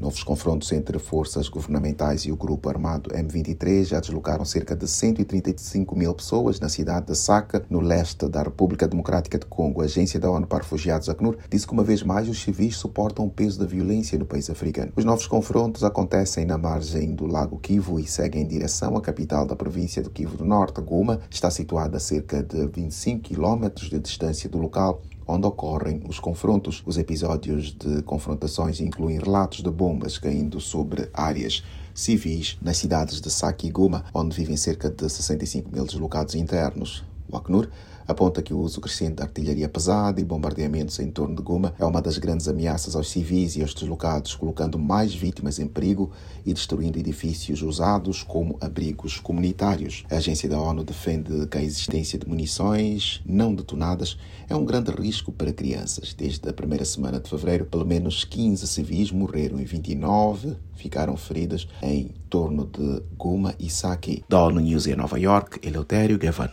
Novos confrontos entre forças governamentais e o grupo armado M23 já deslocaram cerca de 135 mil pessoas na cidade de Saca, no leste da República Democrática de Congo. A Agência da ONU para Refugiados, ACNUR, disse que uma vez mais os civis suportam o peso da violência no país africano. Os novos confrontos acontecem na margem do Lago Kivu e seguem em direção à capital da província do Kivu do Norte, Goma. Está situada a cerca de 25 quilómetros de distância do local onde ocorrem os confrontos. Os episódios de confrontações incluem relatos de bombas caindo sobre áreas civis nas cidades de Saki e Goma, onde vivem cerca de 65 mil deslocados internos. O Acnur aponta que o uso crescente de artilharia pesada e bombardeamentos em torno de Goma é uma das grandes ameaças aos civis e aos deslocados, colocando mais vítimas em perigo e destruindo edifícios usados como abrigos comunitários. A agência da ONU defende que a existência de munições não detonadas é um grande risco para crianças. Desde a primeira semana de fevereiro, pelo menos 15 civis morreram e 29 ficaram feridas em torno de Goma e Sake. Da ONU News em Nova York, Eleutério Gavan.